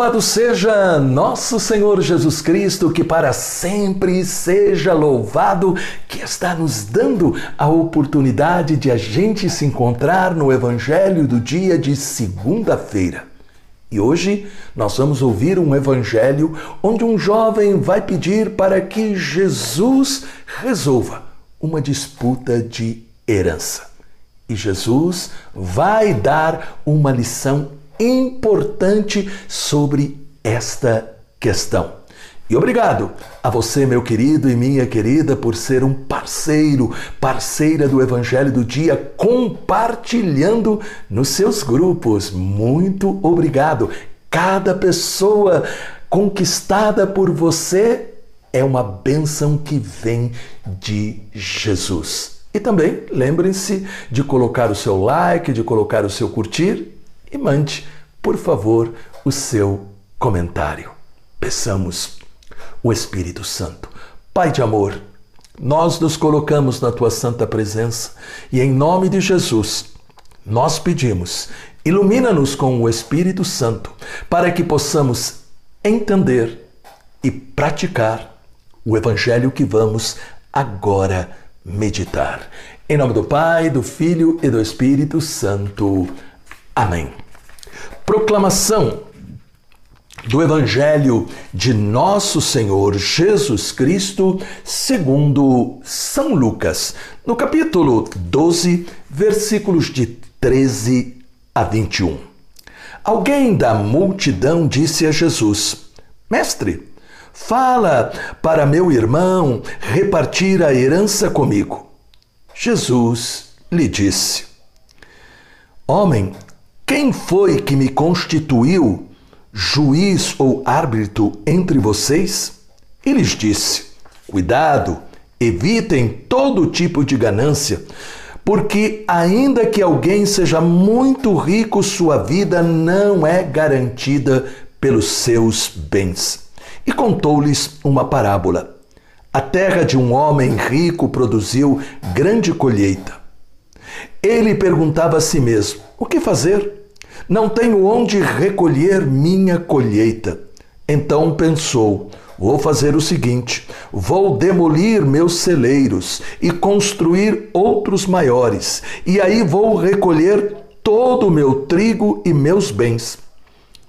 Louvado seja nosso Senhor Jesus Cristo, que para sempre seja louvado, que está nos dando a oportunidade de a gente se encontrar no Evangelho do dia de segunda-feira. E hoje nós vamos ouvir um evangelho onde um jovem vai pedir para que Jesus resolva uma disputa de herança. E Jesus vai dar uma lição importante sobre esta questão. E obrigado a você, meu querido e minha querida, por ser um parceiro, parceira do Evangelho do Dia, compartilhando nos seus grupos. Muito obrigado. Cada pessoa conquistada por você é uma bênção que vem de Jesus. E também lembrem-se de colocar o seu like, de colocar o seu curtir e mande, por favor, o seu comentário. Peçamos o Espírito Santo. Pai de amor, nós nos colocamos na tua santa presença e em nome de Jesus, nós pedimos, ilumina-nos com o Espírito Santo para que possamos entender e praticar o evangelho que vamos agora meditar. Em nome do Pai, do Filho e do Espírito Santo. Amém. Proclamação do Evangelho de Nosso Senhor Jesus Cristo, segundo São Lucas, no capítulo 12, versículos de 13 a 21. Alguém da multidão disse a Jesus: Mestre, fala para meu irmão repartir a herança comigo. Jesus lhe disse: Homem, quem foi que me constituiu juiz ou árbitro entre vocês? E lhes disse: Cuidado, evitem todo tipo de ganância, porque, ainda que alguém seja muito rico, sua vida não é garantida pelos seus bens. E contou-lhes uma parábola. A terra de um homem rico produziu grande colheita. Ele perguntava a si mesmo: O que fazer? Não tenho onde recolher minha colheita. Então pensou: Vou fazer o seguinte: vou demolir meus celeiros e construir outros maiores, e aí vou recolher todo o meu trigo e meus bens.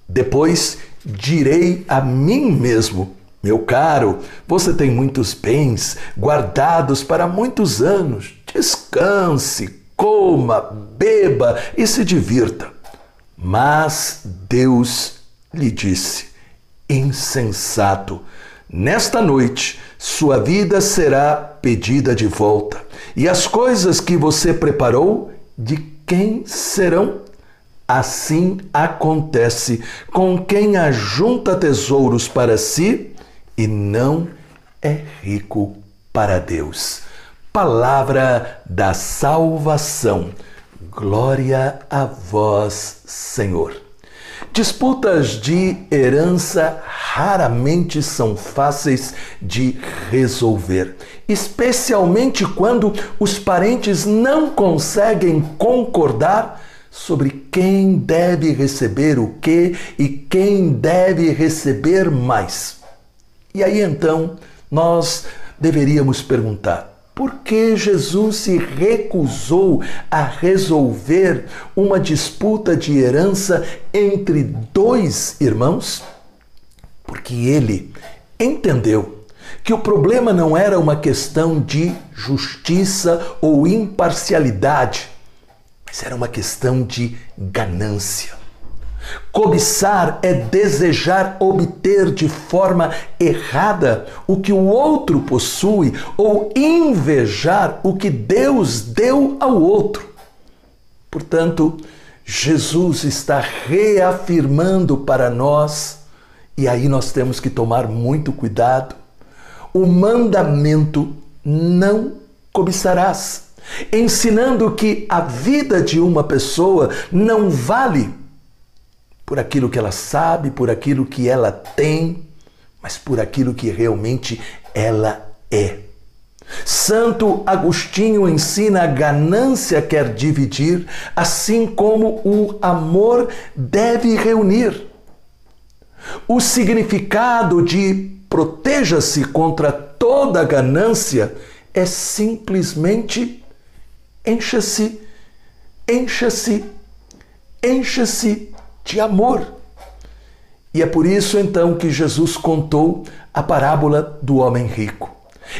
Depois direi a mim mesmo: Meu caro, você tem muitos bens guardados para muitos anos. Descanse, coma, beba e se divirta. Mas Deus lhe disse: Insensato, nesta noite sua vida será pedida de volta, e as coisas que você preparou, de quem serão? Assim acontece com quem ajunta tesouros para si e não é rico para Deus. Palavra da salvação. Glória a vós, Senhor. Disputas de herança raramente são fáceis de resolver, especialmente quando os parentes não conseguem concordar sobre quem deve receber o que e quem deve receber mais. E aí então nós deveríamos perguntar: por que Jesus se recusou a resolver uma disputa de herança entre dois irmãos? Porque ele entendeu que o problema não era uma questão de justiça ou imparcialidade, mas era uma questão de ganância. Cobiçar é desejar obter de forma errada o que o outro possui ou invejar o que Deus deu ao outro. Portanto, Jesus está reafirmando para nós, e aí nós temos que tomar muito cuidado, o mandamento não cobiçarás, ensinando que a vida de uma pessoa não vale por aquilo que ela sabe, por aquilo que ela tem, mas por aquilo que realmente ela é. Santo Agostinho ensina a ganância quer dividir, assim como o amor deve reunir. O significado de proteja-se contra toda ganância é simplesmente encha-se, encha-se, encha-se de amor. E é por isso então que Jesus contou a parábola do homem rico.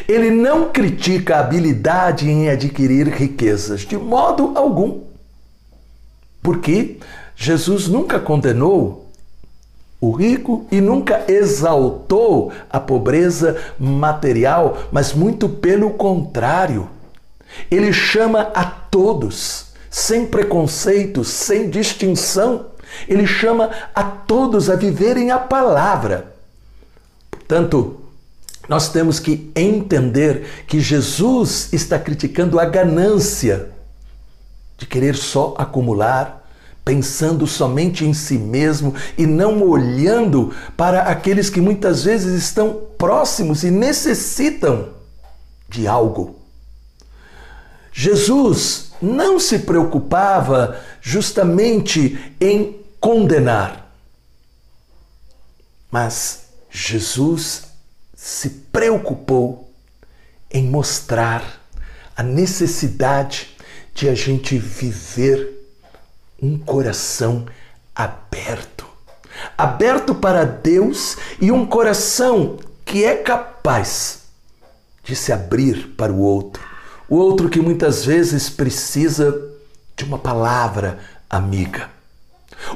Ele não critica a habilidade em adquirir riquezas, de modo algum. Porque Jesus nunca condenou o rico e nunca exaltou a pobreza material, mas muito pelo contrário. Ele chama a todos, sem preconceitos, sem distinção. Ele chama a todos a viverem a palavra. Portanto, nós temos que entender que Jesus está criticando a ganância de querer só acumular, pensando somente em si mesmo e não olhando para aqueles que muitas vezes estão próximos e necessitam de algo. Jesus não se preocupava justamente em condenar, mas Jesus se preocupou em mostrar a necessidade de a gente viver um coração aberto aberto para Deus e um coração que é capaz de se abrir para o outro. O outro que muitas vezes precisa de uma palavra amiga.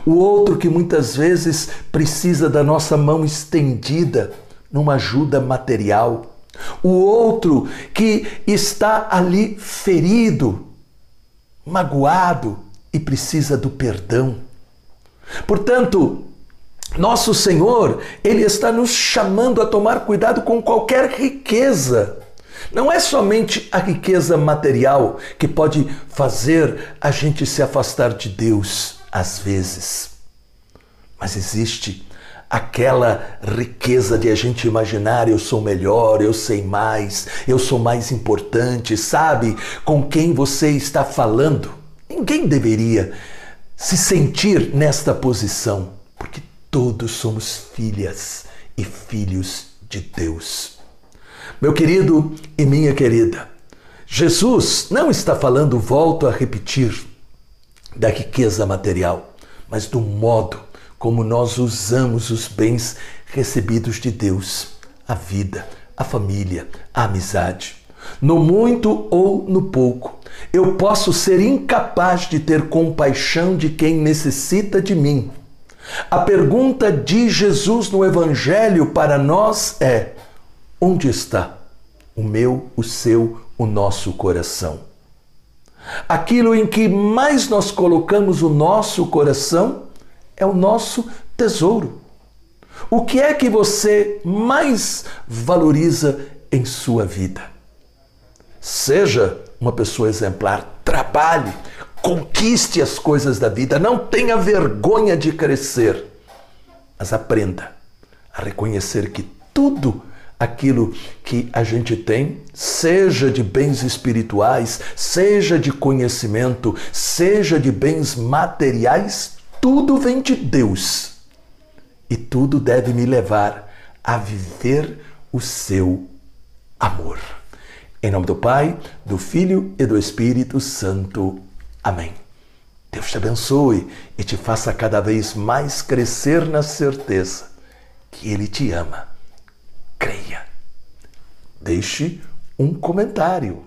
O outro que muitas vezes precisa da nossa mão estendida numa ajuda material. O outro que está ali ferido, magoado e precisa do perdão. Portanto, nosso Senhor, Ele está nos chamando a tomar cuidado com qualquer riqueza. Não é somente a riqueza material que pode fazer a gente se afastar de Deus, às vezes. Mas existe aquela riqueza de a gente imaginar eu sou melhor, eu sei mais, eu sou mais importante, sabe com quem você está falando. Ninguém deveria se sentir nesta posição, porque todos somos filhas e filhos de Deus. Meu querido e minha querida, Jesus não está falando, volto a repetir, da riqueza material, mas do modo como nós usamos os bens recebidos de Deus, a vida, a família, a amizade. No muito ou no pouco, eu posso ser incapaz de ter compaixão de quem necessita de mim. A pergunta de Jesus no Evangelho para nós é: onde está o meu, o seu, o nosso coração? Aquilo em que mais nós colocamos o nosso coração é o nosso tesouro. O que é que você mais valoriza em sua vida? Seja uma pessoa exemplar, trabalhe, conquiste as coisas da vida, não tenha vergonha de crescer, mas aprenda a reconhecer que tudo aquilo que a gente tem, seja de bens espirituais, seja de conhecimento, seja de bens materiais, tudo vem de Deus e tudo deve me levar a viver o seu amor. Em nome do Pai, do Filho e do Espírito Santo. Amém. Deus te abençoe e te faça cada vez mais crescer na certeza que Ele te ama. Creia. Deixe um comentário.